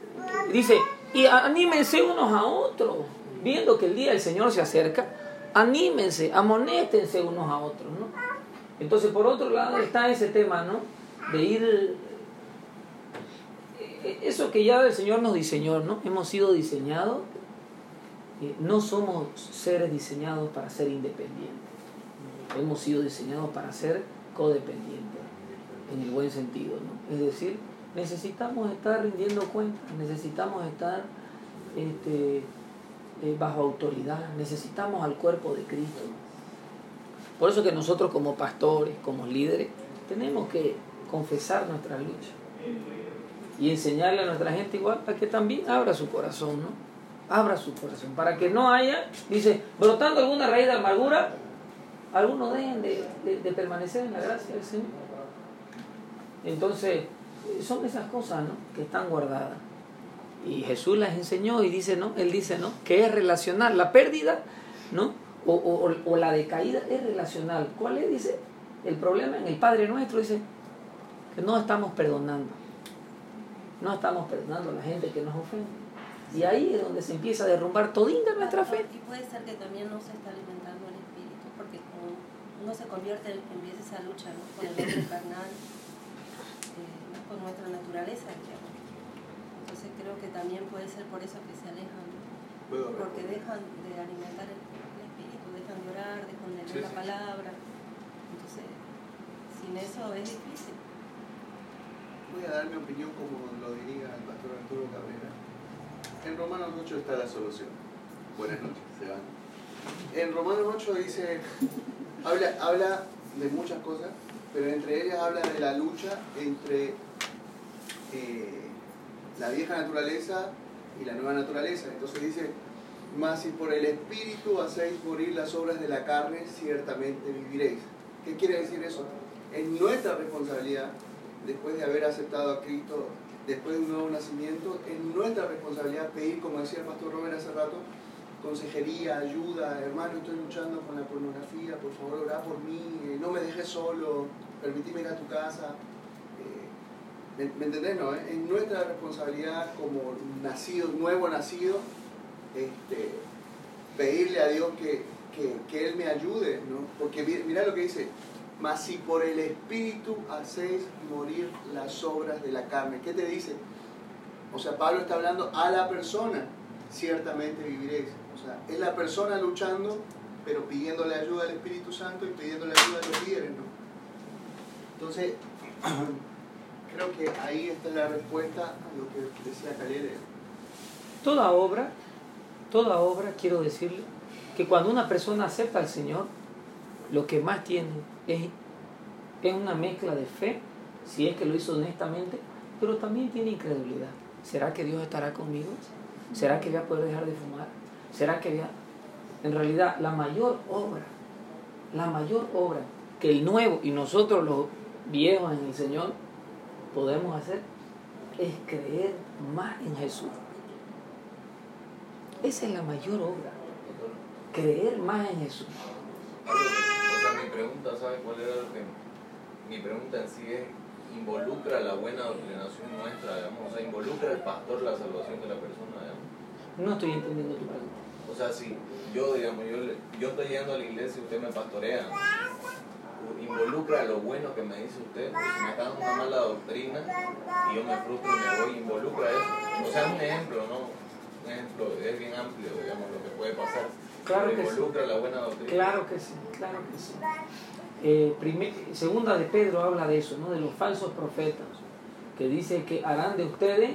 S1: dice, y anímense unos a otros, viendo que el día del Señor se acerca, anímense, amonéstense unos a otros, ¿no? Entonces, por otro lado está ese tema, ¿no? De ir, eh, eso que ya el Señor nos diseñó, ¿no? Hemos sido diseñados, eh, no somos seres diseñados para ser independientes, hemos sido diseñados para ser codependientes, en el buen sentido, ¿no? Es decir, necesitamos estar rindiendo cuentas, necesitamos estar este, eh, bajo autoridad, necesitamos al cuerpo de Cristo. Por eso que nosotros como pastores, como líderes, tenemos que confesar nuestras luchas y enseñarle a nuestra gente igual para que también abra su corazón, ¿no? Abra su corazón, para que no haya, dice, brotando alguna raíz de amargura, algunos dejen de, de- permanecer en la gracia del Señor. Entonces, son esas cosas, ¿no? Que están guardadas. Y Jesús las enseñó y dice, ¿no? Él dice, ¿no? Que es relacional. La pérdida, ¿no? O, o- o la decaída es relacional. ¿Cuál es? Dice, el problema en el Padre nuestro, dice, que no estamos perdonando. No estamos perdonando a la gente que nos ofende. Y ahí es donde se empieza a derrumbar todinga nuestra fe.
S3: Y puede ser que también no se está alimentando uno se convierte, empieza esa lucha ¿no? con el hombre carnal, eh, con nuestra naturaleza. digamos. Entonces creo que también puede ser por eso que se alejan, porque dejan de alimentar el, el espíritu, dejan de orar, dejan de leer
S8: Sí,
S3: la
S8: sí.
S3: palabra. Entonces, sin eso es difícil.
S8: Voy a dar mi opinión como lo diría el pastor Arturo Cabrera. En Romanos 8 está la solución. Buenas noches, se van. En Romanos 8 dice, habla, habla de muchas cosas, pero entre ellas habla de la lucha entre eh, la vieja naturaleza y la nueva naturaleza. Entonces dice, mas si por el Espíritu hacéis morir las obras de la carne, ciertamente viviréis. ¿Qué quiere decir eso? Es nuestra responsabilidad, después de haber aceptado a Cristo, después de un nuevo nacimiento, es nuestra responsabilidad pedir, como decía el pastor Robert hace rato, consejería, ayuda, hermano, estoy luchando con la pornografía, por favor, orá por mí, eh, no me dejes solo, permitime ir a tu casa. Eh, ¿me, me entendés? No? Es nuestra responsabilidad como nacido, nuevo nacido, este, pedirle a Dios que, que, que Él me ayude, ¿no? Porque mi- mira lo que dice, mas si por el Espíritu hacéis morir las obras de la carne, ¿qué te dice? O sea, Pablo está hablando a la persona, ciertamente viviréis. Sea, es la persona luchando, pero pidiéndole ayuda al Espíritu Santo y pidiéndole ayuda a los líderes, ¿no? Entonces, creo que ahí está la respuesta a lo que decía Calere.
S1: Toda obra, toda obra, quiero decirle, que cuando una persona acepta al Señor, lo que más tiene es, es una mezcla de fe, si es que lo hizo honestamente, pero también tiene incredulidad. ¿Será que Dios estará conmigo? ¿Será que voy a poder dejar de fumar? ¿Será que. En realidad, la mayor obra, la mayor obra que el nuevo y nosotros los viejos en el Señor podemos hacer es creer más en Jesús. Esa es la mayor obra, creer más en Jesús.
S9: O sea, mi pregunta, ¿sabes cuál era lo que.? Mi pregunta en sí es: ¿involucra la buena doctrinación nuestra, digamos? O sea, ¿involucra el pastor la salvación de la persona?
S1: No estoy entendiendo tu pregunta.
S9: O sea, si yo, digamos, yo, yo estoy yendo a la iglesia y usted me pastorea, involucra lo bueno que me dice usted, porque si me está dando una mala doctrina y yo me frustro y me voy, involucra eso. O sea, es un ejemplo, ¿no? Un ejemplo, es bien amplio, digamos, lo que puede pasar.
S1: Claro que sí.
S9: involucra la buena doctrina.
S1: Claro que sí, claro que sí. Eh, primer- segunda de Pedro habla de eso, ¿no? de los falsos profetas, que dice que harán de ustedes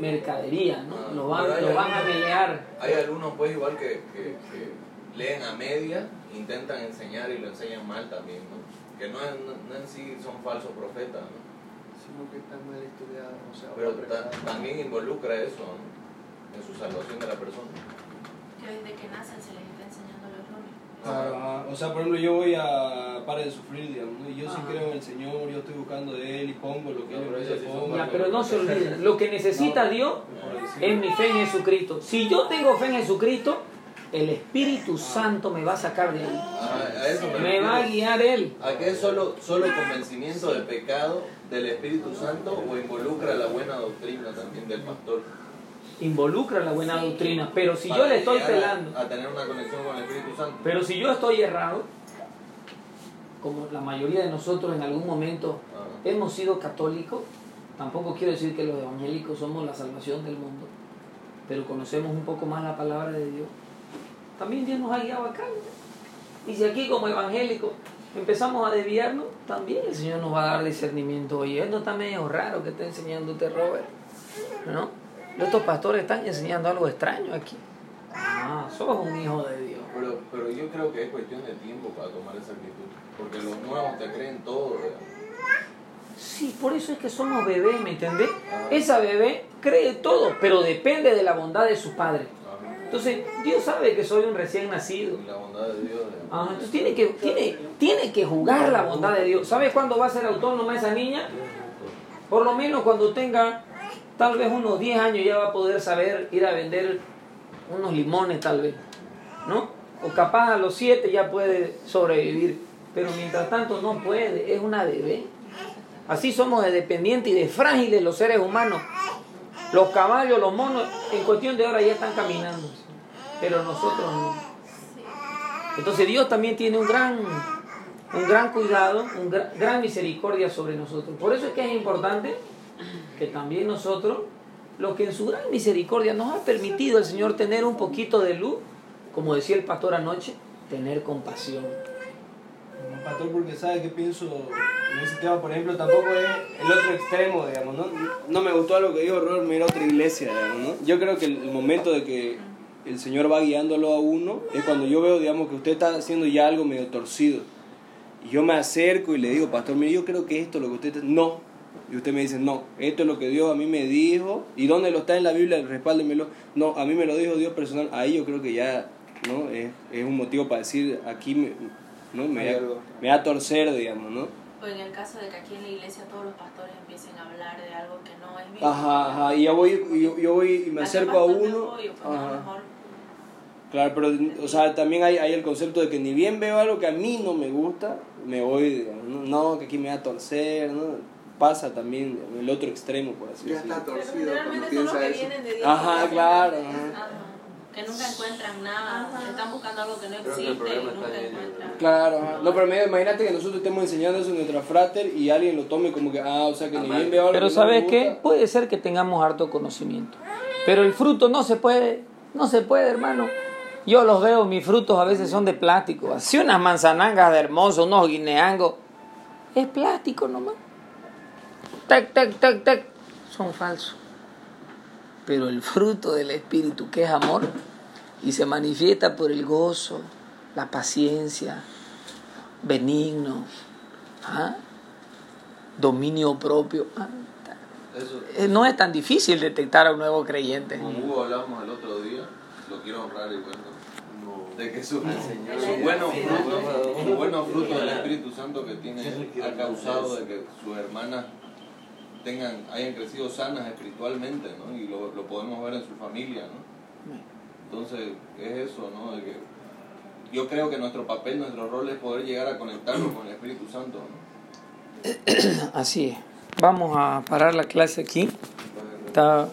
S1: mercadería, ¿no?
S9: Ah,
S1: lo, van, a pelear.
S9: Hay algunos, pues, igual que, que, que leen a media, intentan enseñar y lo enseñan mal también, ¿no? Que no, es- no, no en sí son falsos profetas, ¿no?
S8: Sino que está mal estudiado, o sea,
S9: Pero ta- también involucra eso, ¿no? En su salvación de la persona.
S6: Que desde que nacen se les
S7: Ah, o sea, por ejemplo, yo voy a para de sufrir, digamos, ¿no? y yo sí
S1: Ajá.
S7: creo en el Señor, yo estoy buscando de Él y pongo lo que
S9: No,
S7: Él me dice
S9: sí son
S7: pongo.
S1: Ya, pero no se olviden, lo que necesita
S7: No.
S1: Dios es mi fe en Jesucristo. Si yo tengo fe en Jesucristo, el Espíritu Santo me va a sacar de ahí.
S9: Ah, a eso me
S1: Me va a guiar Él.
S9: ¿A qué es solo, solo convencimiento de pecado del Espíritu Santo o involucra la buena doctrina también del pastor?
S1: Involucra la buena
S6: Sí.
S1: doctrina, pero si yo le estoy pelando,
S9: A, tener una conexión con el Espíritu Santo.
S1: pero si yo estoy errado, como la mayoría de nosotros en algún momento
S9: Ah.
S1: hemos sido católicos, tampoco quiero decir que los evangélicos somos la salvación del mundo, pero conocemos un poco más la palabra de Dios. También Dios nos ha guiado acá. ¿no? Y si aquí como evangélicos empezamos a desviarnos, también el Señor nos va a dar discernimiento. Oye, esto está medio raro que está enseñando usted, Robert. ¿No? Estos pastores están enseñando algo extraño aquí. Ah, sos un hijo de Dios.
S9: Pero, pero yo creo que es cuestión de tiempo para tomar esa actitud. Porque los nuevos te creen todo. ¿verdad?
S1: Sí, por eso es que somos bebés, ¿me entendés? Esa bebé cree todo, pero depende de la bondad de su padre. Entonces, Dios sabe que soy un recién nacido.
S9: La bondad de Dios. ¿verdad?
S1: Ah, entonces tiene que, tiene, tiene que jugar la bondad de Dios. ¿Sabe cuándo va a ser autónoma esa niña? Por lo menos cuando tenga tal vez unos 10 años ya va a poder saber ir a vender unos limones tal vez. ¿No? O capaz a los 7 ya puede sobrevivir. Pero mientras tanto no puede, es una bebé. Así somos de dependientes y de frágiles los seres humanos. Los caballos, los monos, en cuestión de horas ya están caminando. Pero nosotros no. Entonces Dios también tiene un gran, un gran cuidado, un gran, gran misericordia sobre nosotros. Por eso es que es importante que también nosotros, lo que en su gran misericordia nos ha permitido el Señor tener un poquito de luz, como decía el pastor anoche, tener compasión.
S7: Pastor, porque sabe que pienso en ese tema, por ejemplo, tampoco es el otro extremo, digamos, ¿no? No me gustó algo que dijo Robert, me ir a otra iglesia, digamos, ¿no? Yo creo que el, momento de que el Señor va guiándolo a uno es cuando yo veo, digamos, que usted está haciendo ya algo medio torcido. Y yo me acerco y le digo, pastor, mire, yo creo que esto es lo que usted... está-". No. Y usted me dice, no, esto es lo que Dios a mí me dijo. ¿Y dónde lo está en la Biblia? Respáldemelo. No, a mí me lo dijo Dios personal. Ahí yo creo que ya, ¿no? Es, es un motivo para decir, aquí me, ¿no? me, me va a torcer, digamos, ¿no?
S10: O en el caso de que aquí en la iglesia todos los pastores empiecen a hablar de algo que no es bíblico.
S7: Ajá, ajá, y yo voy, y yo, yo voy y me
S10: ¿A qué
S7: acerco a uno.
S10: apoyo? Pues,
S7: Ajá.
S10: mejor
S7: Claro, pero, o sea, también hay, hay el concepto de que ni bien veo algo que a mí no me gusta, me voy, digamos, no, no, que aquí me va a torcer, ¿no? Pasa también el otro extremo, por así
S8: Ya
S7: decirlo.
S8: está
S5: Pero
S8: torcido cuando piensa
S5: que
S8: eso.
S5: vienen de Dios.
S7: Ajá, claro. ajá.
S10: Que nunca encuentran nada,
S5: Ajá.
S10: están buscando algo que no
S9: Creo que el
S10: existe y
S9: está
S10: nunca encuentran.
S7: Claro, ajá. no, pero mira, imagínate que nosotros estemos enseñando eso en nuestra frater y alguien lo tome como que, ah, o sea, que ni
S9: Amar.
S7: bien veo algo
S1: Pero
S7: que no
S1: ¿sabes qué? Puede ser que tengamos harto conocimiento. Pero el fruto no se puede, no se puede, hermano. Yo los veo, mis frutos a veces son de plástico. Así unas manzanangas de hermoso, unos guineangos. Es plástico nomás. Tac, tac, tac, tac. Son falsos. Pero el fruto del Espíritu, que es amor, y se manifiesta por el gozo, la paciencia, benigno, ¿ah? dominio propio. ah,
S9: Eso,
S1: eh, no es tan difícil detectar a un nuevo creyente.
S9: como Hugo hablamos el otro día, lo quiero honrar y bueno, de que su, su buenos frutos, su buenos frutos del Espíritu Santo que tiene ha causado de que sus hermanas tengan, hayan crecido sanas espiritualmente, ¿no? Y lo, lo podemos ver en su familia, ¿no? Entonces, es eso, ¿no? De que yo creo que nuestro papel, nuestro rol es poder llegar a conectarnos con el Espíritu Santo, ¿no?
S1: Así es. Vamos a parar la clase aquí. Está